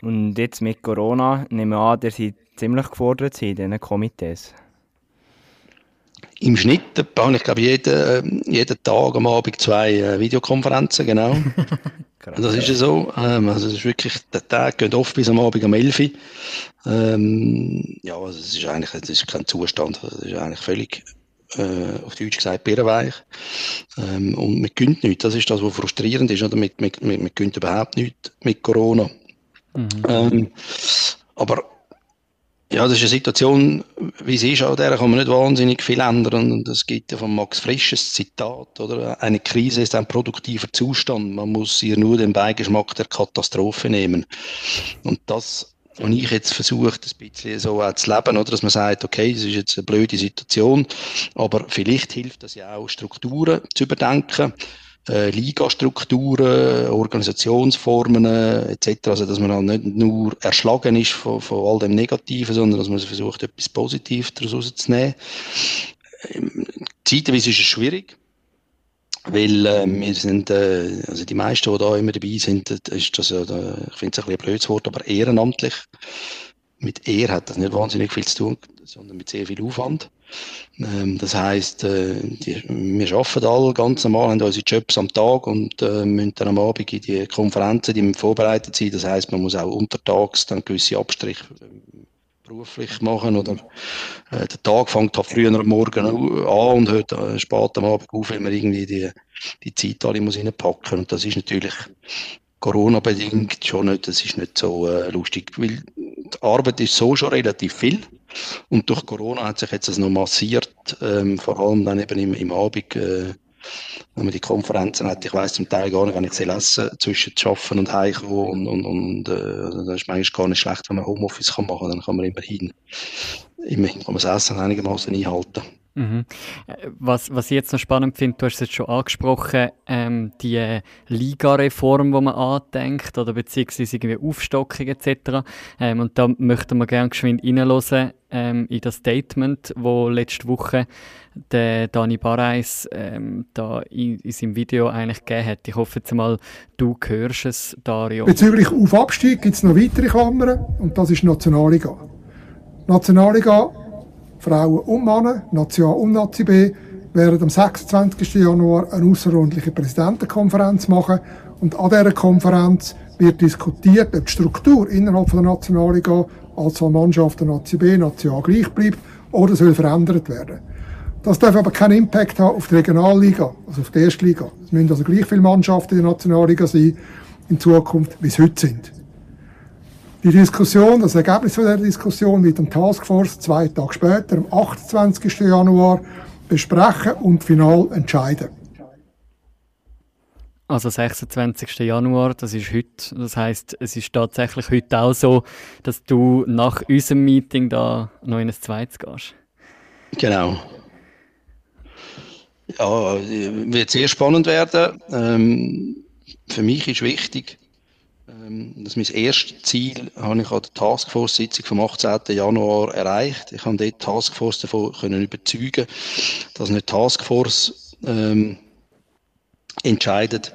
Und jetzt mit Corona, nehmen wir an, der seid ziemlich gefordert sind in diesen Komitees? Im Schnitt habe ich glaube jeden, jeden Tag am Abend zwei äh, Videokonferenzen, genau. das ist ja so. Ähm, also es ist wirklich, der Tag geht oft bis am Abend um 11 Uhr. Ähm, ja, also es ist eigentlich, das ist kein Zustand. Das ist eigentlich völlig, äh, auf Deutsch gesagt, birrenweich. Ähm, und man gönnt nichts. Das ist das, was frustrierend ist. Oder? Man, man, man gönnt überhaupt nichts mit Corona. Mhm. Ähm, aber ja, das ist eine Situation, wie sie ist, an der kann man nicht wahnsinnig viel ändern. Und es gibt ja von Max Frisches Zitat, oder? Eine Krise ist ein produktiver Zustand. Man muss ihr nur den Beigeschmack der Katastrophe nehmen. Und das, und ich jetzt versucht, ein bisschen so auch zu leben, oder? Dass man sagt, okay, es ist jetzt eine blöde Situation, aber vielleicht hilft das ja auch, Strukturen zu überdenken äh, Ligastrukturen, Organisationsformen äh, etc. Also dass man halt nicht nur erschlagen ist von, von all dem Negativen, sondern dass man versucht, etwas Positives daraus rauszunehmen. Ähm, zeitweise ist es schwierig, weil äh, wir sind, äh, also die meisten, die da immer dabei sind, ist das da, ich finde es ein ein blödes Wort, aber ehrenamtlich. Mit Ehr hat das nicht wahnsinnig viel zu tun, sondern mit sehr viel Aufwand. Ähm, das heisst, äh, wir arbeiten alle ganz normal, haben unsere Jobs am Tag und äh, müssen dann am Abend in die Konferenzen, die vorbereitet sind. Das heisst, man muss auch untertags dann gewisse Abstriche äh, beruflich machen oder äh, der Tag fängt halt früher am Morgen an und hört äh, spät am Abend auf, wenn man irgendwie die, die Zeit alle muss reinpacken und das ist natürlich Corona-bedingt schon nicht, das ist nicht so äh, lustig, weil die Arbeit ist so schon relativ viel und durch Corona hat sich jetzt das noch massiert, ähm, vor allem dann eben im, im Abend, äh, wenn man die Konferenzen hat. Ich weiß zum Teil gar nicht, wenn ich sie lese, zwischen Schaffen und Heimkommen und, und, und äh, das ist manchmal gar nicht schlecht, wenn man Homeoffice kann machen, dann kann man immerhin, immerhin kann man das Essen einigermaßen einhalten. Mhm. Was, was ich jetzt noch spannend finde, du hast es jetzt schon angesprochen, ähm, die Liga-Reform, die man andenkt, oder beziehungsweise irgendwie Aufstockung etc. Ähm, und da möchten wir gerne geschwind reinhören ähm, in das Statement, wo letzte Woche der Dani Barreis ähm, da in, in seinem Video eigentlich gegeben hat. Ich hoffe jetzt mal, du hörst es, Dario. Bezüglich auf Abstieg gibt es noch weitere Klammern und das ist Nationalliga. Nationalliga Frauen und Männer, Nazi A und Nazi B, werden am 26. Januar eine außerordentliche Präsidentenkonferenz machen und an dieser Konferenz wird diskutiert, ob die Struktur innerhalb der Nationalliga, also Mannschaften Nazi B, Nazi A gleich bleibt oder soll verändert werden. Das darf aber keinen Impact haben auf die Regionalliga, also auf die Erstliga. Es müssen also gleich viele Mannschaften in der Nationalliga sein in Zukunft, wie es heute sind. Die Diskussion, das Ergebnis von der Diskussion wird am Taskforce zwei Tage später, am 28. Januar, besprechen und final entscheiden. Also 26. Januar, das ist heute. Das heißt, es ist tatsächlich heute auch so, dass du nach unserem Meeting da noch in ein zweites gehst. Genau. Ja, wird sehr spannend werden. Ähm, für mich ist wichtig, dass mein erstes Ziel habe ich an der Taskforce-Sitzung vom 18. Januar erreicht. Ich habe dort die Taskforce davon können überzeugen, dass die Taskforce ähm, entscheidet,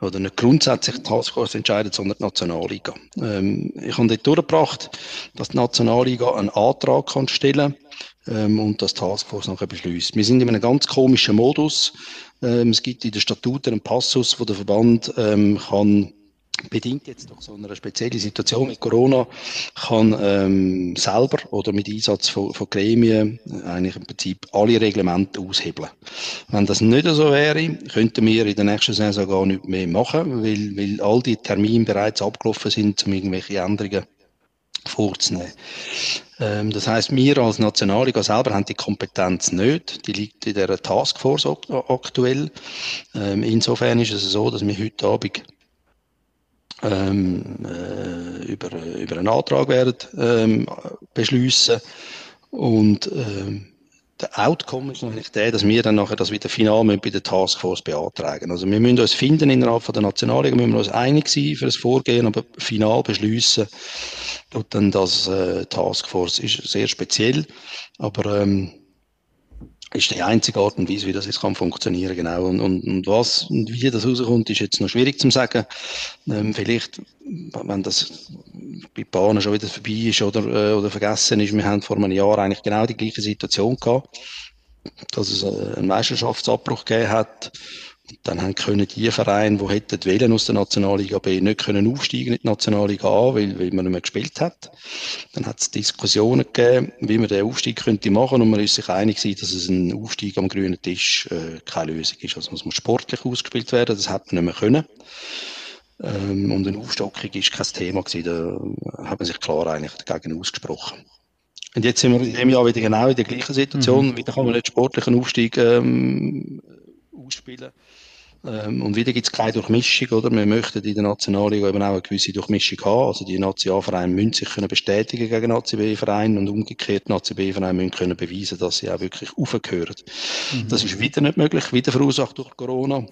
oder nicht grundsätzlich die Taskforce entscheidet, sondern die Nationalliga. Ähm, ich habe dort durchgebracht, dass die Nationalliga einen Antrag kann stellen ähm, und das Taskforce nachher beschließt. Wir sind in einem ganz komischen Modus. Ähm, es gibt in den Statuten einen Passus, wo der Verband ähm, kann bedingt jetzt durch so eine spezielle Situation mit Corona, kann ähm, selber oder mit Einsatz von, von Gremien eigentlich im Prinzip alle Reglemente aushebeln. Wenn das nicht so wäre, könnten wir in der nächsten Saison gar nicht mehr machen, weil, weil all die Termine bereits abgelaufen sind, um irgendwelche Änderungen vorzunehmen. Ähm, das heißt, wir als Nationalliga selber haben die Kompetenz nicht. Die liegt in der Taskforce aktuell. Ähm, insofern ist es so, dass wir heute Abend ähm, äh, über, über einen Antrag werden ähm, beschließen und ähm, der Outcome ist natürlich der, dass wir dann nachher das wieder final bei der Taskforce beantragen. Also wir müssen uns finden innerhalb der Nationalliga, müssen wir uns einig sein für das Vorgehen, aber final beschließen und dann das äh, Taskforce. Ist sehr speziell, aber ähm, ist die einzige Art und Weise, wie das jetzt kann funktionieren, genau. Und, und, und was und wie das rauskommt, ist jetzt noch schwierig zu sagen. Ähm, vielleicht, wenn das bei Bahnen schon wieder vorbei ist oder, äh, oder vergessen ist, wir haben vor einem Jahr eigentlich genau die gleiche Situation gehabt, dass es äh, einen Meisterschaftsabbruch gegeben hat dann haben können die Vereine, die hätten wählen aus der Nationalliga B, nicht können aufsteigen in die Nationalliga A, weil, weil man nicht mehr gespielt hat. Dann hat es Diskussionen gegeben, wie man den Aufstieg könnte machen und man ist sich einig gewesen, dass es ein Aufstieg am grünen Tisch äh, keine Lösung ist. Also es muss sportlich ausgespielt werden, das hat man nicht mehr können. Ähm, und eine Aufstockung ist kein Thema gewesen, da hat man sich klar eigentlich dagegen ausgesprochen. Und jetzt sind wir in dem Jahr wieder genau in der gleichen Situation. Mhm. Wieder kann man nicht sportlichen Aufstieg ähm, ausspielen. Ähm, und wieder gibt es keine Durchmischung, oder? Wir möchten in der Nationalliga eben auch eine gewisse Durchmischung haben. Also die Nationalvereine müssen sich können bestätigen gegen Nazi B-Vereine und umgekehrt Nazi B-Vereine müssen können beweisen, dass sie auch wirklich aufgehören. Mhm. Das ist wieder nicht möglich, wieder verursacht durch Corona.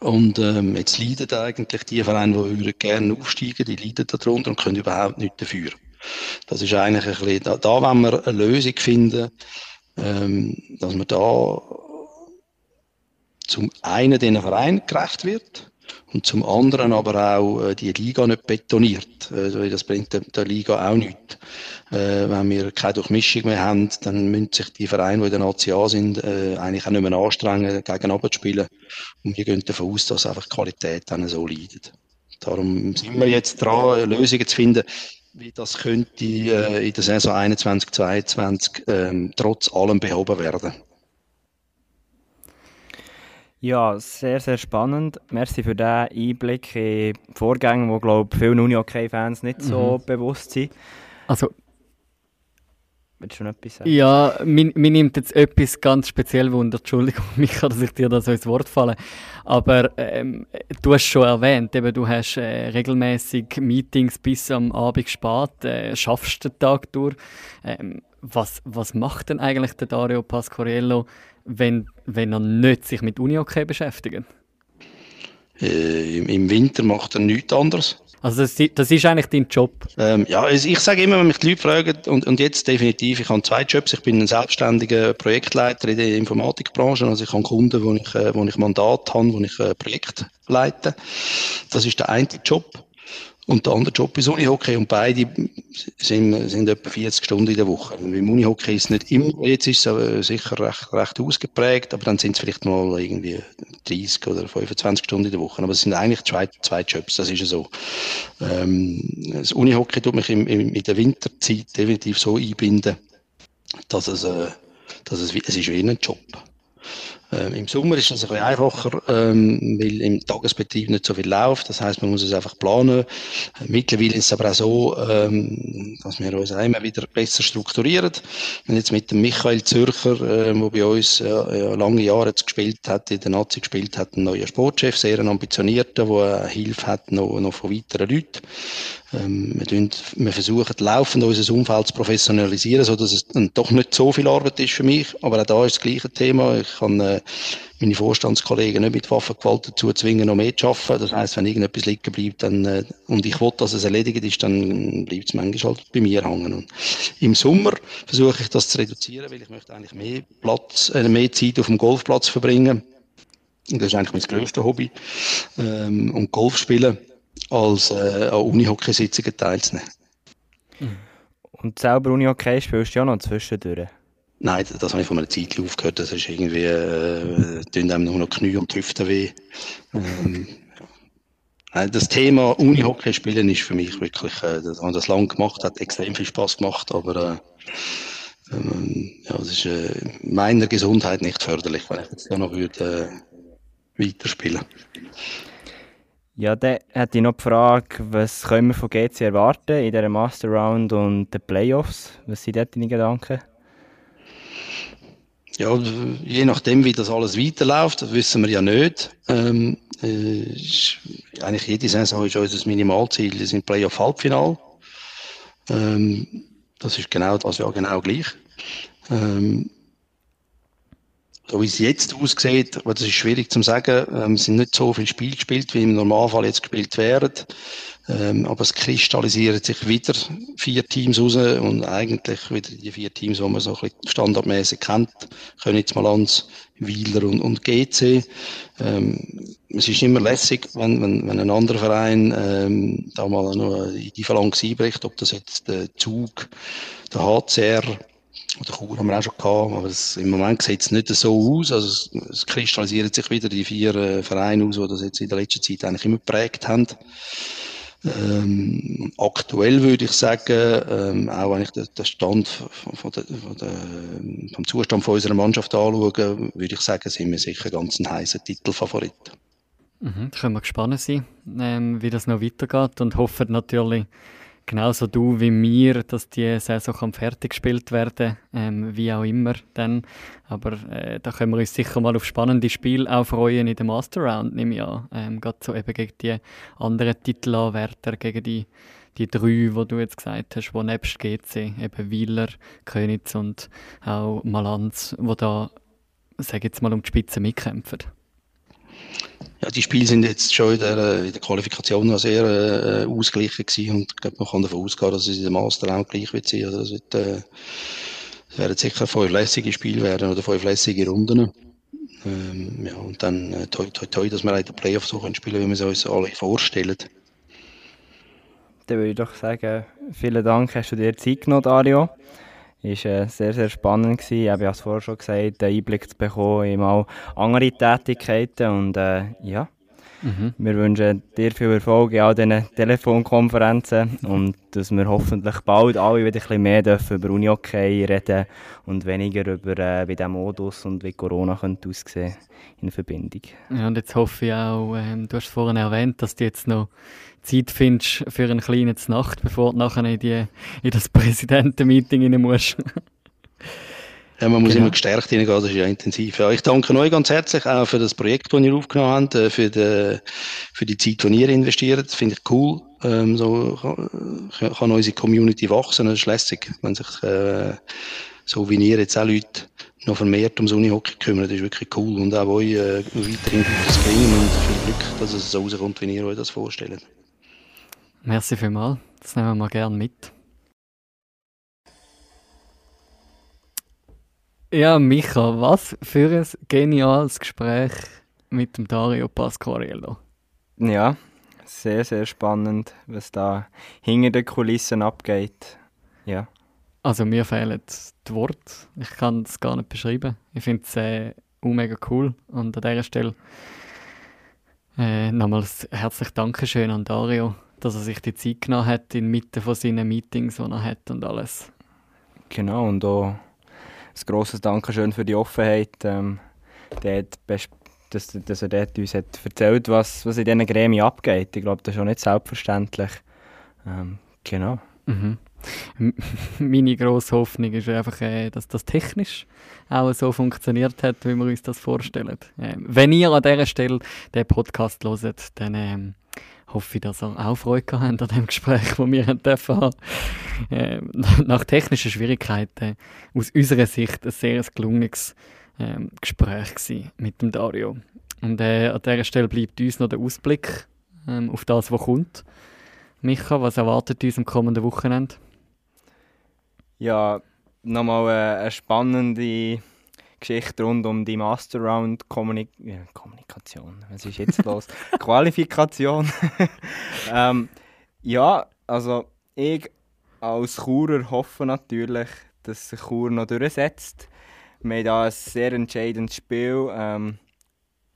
Und ähm, jetzt leiden eigentlich die Vereine, die gerne aufsteigen, die leiden darunter und können überhaupt nichts dafür. Das ist eigentlich ein bisschen, da, da wollen wir eine Lösung finden, ähm, dass wir da zum einen den Verein gerecht wird und zum anderen aber auch äh, die Liga nicht betoniert. Äh, das bringt der, der Liga auch nichts. Äh, wenn wir keine Durchmischung mehr haben, dann müssen sich die Vereine, die in der Nazi A sind, äh, eigentlich auch nicht mehr anstrengen, gegen zu spielen. Und wir gehen davon aus, dass einfach die Qualität dann so leidet. Darum sind wir jetzt dran, Lösungen zu finden, wie das könnte äh, in der Saison 21, 22 ähm, trotz allem behoben werden. Ja, sehr, sehr spannend. Merci für diesen Einblick in Vorgänge, die, glaube ich, vielen Uni-Hockey-Fans nicht so mhm. bewusst sind. Also, Willst du noch etwas sagen? Ja, mir, mir nimmt jetzt etwas ganz speziell Wunder. Entschuldigung, Micha, dass ich dir da so ins Wort falle. Aber ähm, du hast schon erwähnt, eben, du hast äh, regelmäßig Meetings bis am Abend spät, äh, schaffst den Tag durch. Ähm, was, was macht denn eigentlich der Dario Pasquariello wenn, wenn er nicht sich mit Uni-Hockey beschäftigt? Äh, im, Winter macht er nichts anderes. Also das, das ist eigentlich dein Job? Ähm, ja, ich sage immer, wenn mich die Leute fragen, und, und jetzt definitiv, ich habe zwei Jobs. Ich bin ein selbstständiger Projektleiter in der Informatikbranche. Also ich habe Kunden, wo ich, äh, wo ich Mandat habe, wo ich äh, Projekt leite. Das ist der eine Job. Und der andere Job ist Unihockey und beide sind, sind etwa 40 Stunden in der Woche. Im Unihockey ist es nicht immer, jetzt ist es aber sicher recht, recht ausgeprägt, aber dann sind es vielleicht mal irgendwie 30 oder 25 Stunden in der Woche. Aber es sind eigentlich zwei, zwei Jobs, das ist so. Ähm, das Unihockey tut mich im, im, in der Winterzeit definitiv so einbinden, dass es, äh, dass es, es ist wie ein Job. Ähm, Im Sommer ist es ein bisschen einfacher, ähm, weil im Tagesbetrieb nicht so viel läuft. Das heißt, man muss es einfach planen. Mittlerweile ist es aber auch so, ähm, dass wir uns immer wieder besser strukturieren. Wenn jetzt mit dem Michael Zürcher, äh, der bei uns äh, ja, lange Jahre jetzt gespielt hat, in der Nazi gespielt hat, ein neuer Sportchef, sehr ein ambitionierter, der Hilfe hat noch, noch von weiteren Leuten. Ähm, wir, tun, wir versuchen laufend unser Umfeld zu professionalisieren, so dass es dann doch nicht so viel Arbeit ist für mich. Aber auch da ist das gleiche Thema. Ich kann äh, meine Vorstandskollegen nicht mit Waffengewalt dazu zwingen, noch mehr zu arbeiten. Das heisst, wenn irgendetwas liegen bleibt dann, äh, und ich will, dass es erledigt ist, dann bleibt es manchmal halt bei mir hängen. Und Im Sommer versuche ich das zu reduzieren, weil ich möchte eigentlich mehr Platz, äh, mehr Zeit auf dem Golfplatz verbringen. Das ist eigentlich mein grösstes Hobby. Ähm, und Golf spielen als äh, an Unihockey-Sitzungen teilzunehmen. Und selber Unihockey spielst du ja noch zwischendurch? Nein, das habe ich von einer Zeit aufgehört. Das ist irgendwie, äh, tun einem nur noch Knie und die Hüfte weh. Ähm, das Thema Unihockey spielen ist für mich wirklich, äh, das habe das lange gemacht, hat extrem viel Spaß gemacht, aber äh, ähm, ja, das ist äh, meiner Gesundheit nicht förderlich, wenn ich jetzt da noch würde äh, weiterspielen. Ja, dann hätte ich noch die Frage, was können wir von GC erwarten in dieser Master Round und den Playoffs? Was sind dort deine Gedanken? Ja, je nachdem, wie das alles weiterläuft, das wissen wir ja nicht. Ähm, äh, eigentlich jede Saison ist unser Minimalziel, wir sind Playoff-Halbfinal. Ähm, das ist genau das Jahr genau gleich. Ähm, so wie es jetzt aussieht, aber das ist schwierig zu sagen, ähm, sind nicht so viele Spiele gespielt, wie im Normalfall jetzt gespielt werden. Ähm, aber es kristallisieren sich wieder vier Teams raus und eigentlich wieder die vier Teams, die man so ein bisschen standardmäßig kennt, Königs, Malanz, Wieler und, und GC. Ähm, es ist immer lässig, wenn, wenn, wenn ein anderer Verein ähm, da mal noch in die Phalanx einbricht, ob das jetzt der Zug, der HCR oder Chur haben wir auch schon gehabt, aber es, im Moment sieht es nicht so aus. Also es, es kristallisieren sich wieder die vier äh, Vereine aus, die das jetzt in der letzten Zeit eigentlich immer geprägt haben. Ähm, aktuell würde ich sagen, ähm, auch wenn ich den, den Stand von, von der, von der, vom Zustand von unserer Mannschaft anschaue, würde ich sagen, sind wir sicher ganz ein heißer Titelfavorit. Mhm, können wir gespannt sein, ähm, wie das noch weitergeht und hoffen natürlich, genauso du wie mir, dass die Saison kann fertig gespielt werden ähm, wie auch immer dann. Aber äh, da können wir uns sicher mal auf spannende Spiele auch freuen in der Master Round, nehme ich an. Ähm, Gerade so eben gegen die anderen Titelanwärter, gegen die, die drei, die du jetzt gesagt hast, die nebst GC, eben Wieler, Könitz und auch Malanz, die da, sage jetzt mal, um die Spitze mitkämpfen. Ja, die Spiele sind jetzt schon in der, in der Qualifikation noch sehr äh, ausgeglichen gewesen und ich glaube, man kann davon ausgehen, dass es in der Master auch gleich wird sein. Also es, wird, äh, es werden sicher fünf lässige Spiele werden oder fünf lässige Runden. Ähm, ja, und dann äh, toi, toi, toi, dass wir in den Playoffs so können spielen, wie wir es uns alle vorstellen. Dann würde ich doch sagen, vielen Dank, hast du dir Zeit genommen, Dario. War äh, sehr, sehr spannend. Gewesen. Ich habe es vorher schon gesagt, einen Einblick zu bekommen in mal andere Tätigkeiten. Und äh, ja, mhm. wir wünschen dir viel Erfolg in all diesen Telefonkonferenzen und dass wir hoffentlich bald alle wieder ein bisschen mehr dürfen über Uni-Hockey reden und weniger über äh, wie der Modus und wie Corona könnte aussehen in Verbindung. Ja, und jetzt hoffe ich auch, ähm, du hast vorhin erwähnt, dass du jetzt noch Zeit findest für eine kleine Nacht, bevor du nachher in, die, in das Präsidentenmeeting rein musst. Ja, man muss genau. immer gestärkt hineingehen, das ist ja intensiv. Ja, ich danke euch ganz herzlich auch für das Projekt, das ihr aufgenommen habt, äh, für die, für die Zeit, die ihr investiert. Das finde ich cool. Ähm, so kann, kann unsere Community wachsen, das ist lässig, wenn sich äh, so wie ihr jetzt auch Leute noch vermehrt ums Unihockey kümmern, das ist wirklich cool. Und auch euch äh, weiterhin Gutes bringen und viel Glück, dass es so rauskommt, wie ihr euch das vorstellt. Merci vielmals, das nehmen wir gerne mit. Ja, Micha, was für ein geniales Gespräch mit dem Dario Pasquariello. Ja, Sehr, sehr spannend, was da hinter den Kulissen abgeht. Ja. Also mir fehlen die Worte. Ich kann es gar nicht beschreiben. Ich finde es äh, mega cool. Und an dieser Stelle äh, nochmals herzlich Dankeschön an Dario, dass er sich die Zeit genommen hat inmitten von seinen Meetings, die er hat und alles. Genau, und auch ein grosses Dankeschön für die Offenheit. Ähm, der hat dass, dass er dort uns hat erzählt was, was in diesen Gremien abgeht. Ich glaube, das ist auch nicht selbstverständlich. Ähm, genau. Mhm. Meine grosse Hoffnung ist einfach, äh, dass das technisch auch so funktioniert hat, wie wir uns das vorstellen. Ähm, wenn ihr an dieser Stelle den Podcast hört, dann ähm, hoffe ich, dass ihr auch Freude habt an dem Gespräch, das wir haben dürfen ähm, Nach technischen Schwierigkeiten aus unserer Sicht ein sehr gelungenes ähm, Gespräch mit dem Dario. Und äh, an dieser Stelle bleibt uns noch der Ausblick ähm, auf das, was kommt. Micha, was erwartet uns am kommenden Wochenende? Ja, nochmal eine, eine spannende Geschichte rund um die Master Round Kommunik Kommunikation. Was ist jetzt los? Qualifikation. ähm, ja, also ich als Churer hoffe natürlich, dass sich Chur noch durchsetzt. Wir haben hier ein sehr entscheidendes Spiel, ähm,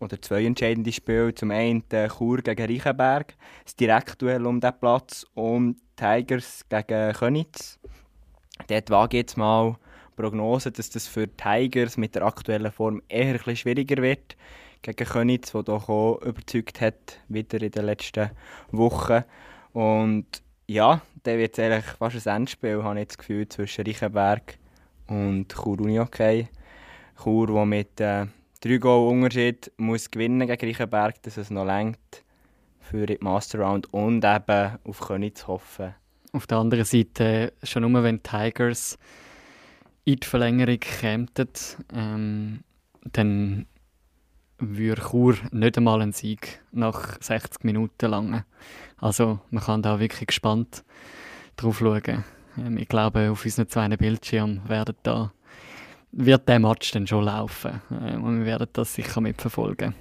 oder zwei entscheidende Spiele. Zum einen Chur gegen Reichenberg, das Direktduell um diesen Platz, und Tigers gegen Könitz. Dort wage ich jetzt mal Prognose, dass das für Tigers mit der aktuellen Form eher ein schwieriger wird. Gegen Könitz, der doch auch überzeugt hat, wieder in den letzten Wochen. Und ja, dann wird es eigentlich fast ein Endspiel, habe ich das Gefühl, zwischen Reichenberg und Chur Unihockey. Chur, der mit äh, drei Goal Unterschied muss gewinnen gegen Reichenberg, dass es noch längt für die Master Round und eben auf Königs hoffen. Auf der anderen Seite, schon nur wenn Tigers in die Verlängerung kämen, ähm, dann würde Chur nicht einmal einen Sieg nach 60 Minuten lang. Also man kann da wirklich gespannt drauf schauen. Ähm, ich glaube, auf unseren zwei Bildschirmen da wird der Match dann schon laufen. Ähm, und wir werden das sicher mitverfolgen.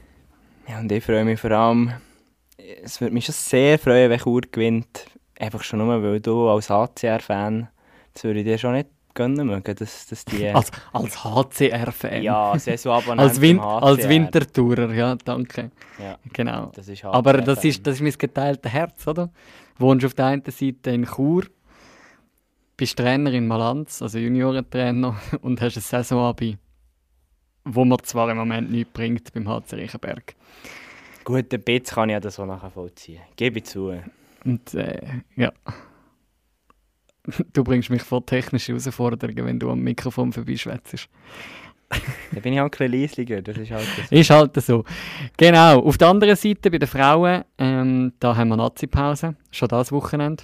Ja, und ich freue mich vor allem, es würde mich schon sehr freuen, wenn Chur gewinnt. Einfach schon nur, weil du als HCR-Fan, das würde ich dir schon nicht gönnen mögen, dass, dass die... Als, als HCR-Fan? Ja, Saisonabonnent als, Win als Wintertourer, ja, danke. Ja, genau. Das Aber das ist, das ist mein geteiltes Herz, oder? Du wohnst auf der einen Seite in Chur, bist Trainer in Malanz, also Juniorentrainer, und hast ein Saisonabi, wo mir zwar im Moment nichts bringt beim HC Reichenberg. Gut, ein bisschen kann ich das auch nachher vollziehen. Gebe ich zu. Und äh, ja. Du bringst mich vor technische Herausforderungen, wenn du am Mikrofon vorbeischwätzt. da bin ich auch ein bisschen das ist halt so. Ist halt so. Genau, auf der anderen Seite bei den Frauen, ähm, da haben wir Nazi-Pause, schon das Wochenende.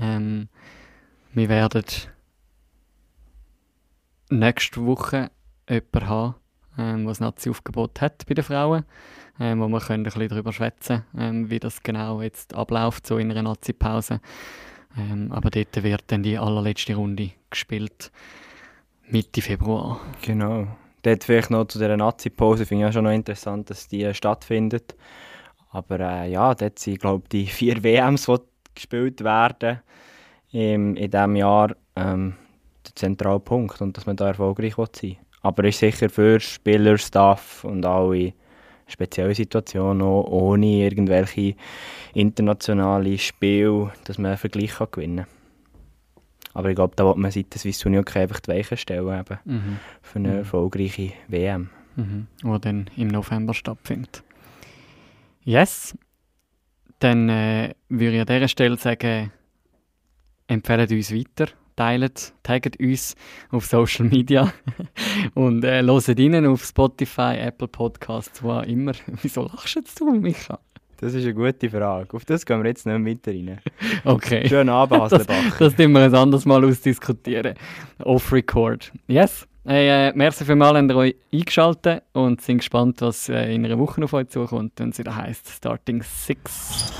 Ähm, wir werden nächste Woche jemanden haben, ähm, was Nazi-Aufgebot hat bei den Frauen, ähm, wo wir können ein bisschen darüber schwätzen ähm, wie das genau jetzt abläuft, so in einer Nazi-Pause. Ähm, aber dort wird dann die allerletzte Runde gespielt, Mitte Februar. Genau. Dort vielleicht noch zu dieser Nazi-Pause, finde ich auch schon noch interessant, dass die stattfindet. Aber äh, ja, dort sind, glaube ich, die vier WMs, die gespielt werden im, in diesem Jahr ähm, der zentrale Punkt und dass man da erfolgreich sein will. Aber ist sicher für Spieler, Staff und alle spezielle Situationen auch ohne irgendwelche internationale Spiele, dass man einen Vergleich kann gewinnen kann. Aber ich glaube, da wird man seit der Swiss Union einfach die Weichen stellen eben, mhm. für eine mhm. erfolgreiche WM. Mhm. Die dann im November stattfindet. Yes. Dann äh, würde ich an dieser Stelle sagen, empfehlen uns weiter, teilt, taggt uns auf Social Media und äh, hört rein auf Spotify, Apple Podcasts, wo auch immer. Wieso lachst jetzt du, Micha? Das ist eine gute Frage. Auf das gehen wir jetzt nicht weiter rein. Okay. Schönen Abend, Hasselbach. Das, das wir ein anderes Mal ausdiskutieren. Off-Record. Yes. Hey, äh, merci vielmals, habt ihr euch eingeschaltet und sind gespannt, was äh, in einer Woche auf euch zukommt, wenn es wieder heisst Starting Six.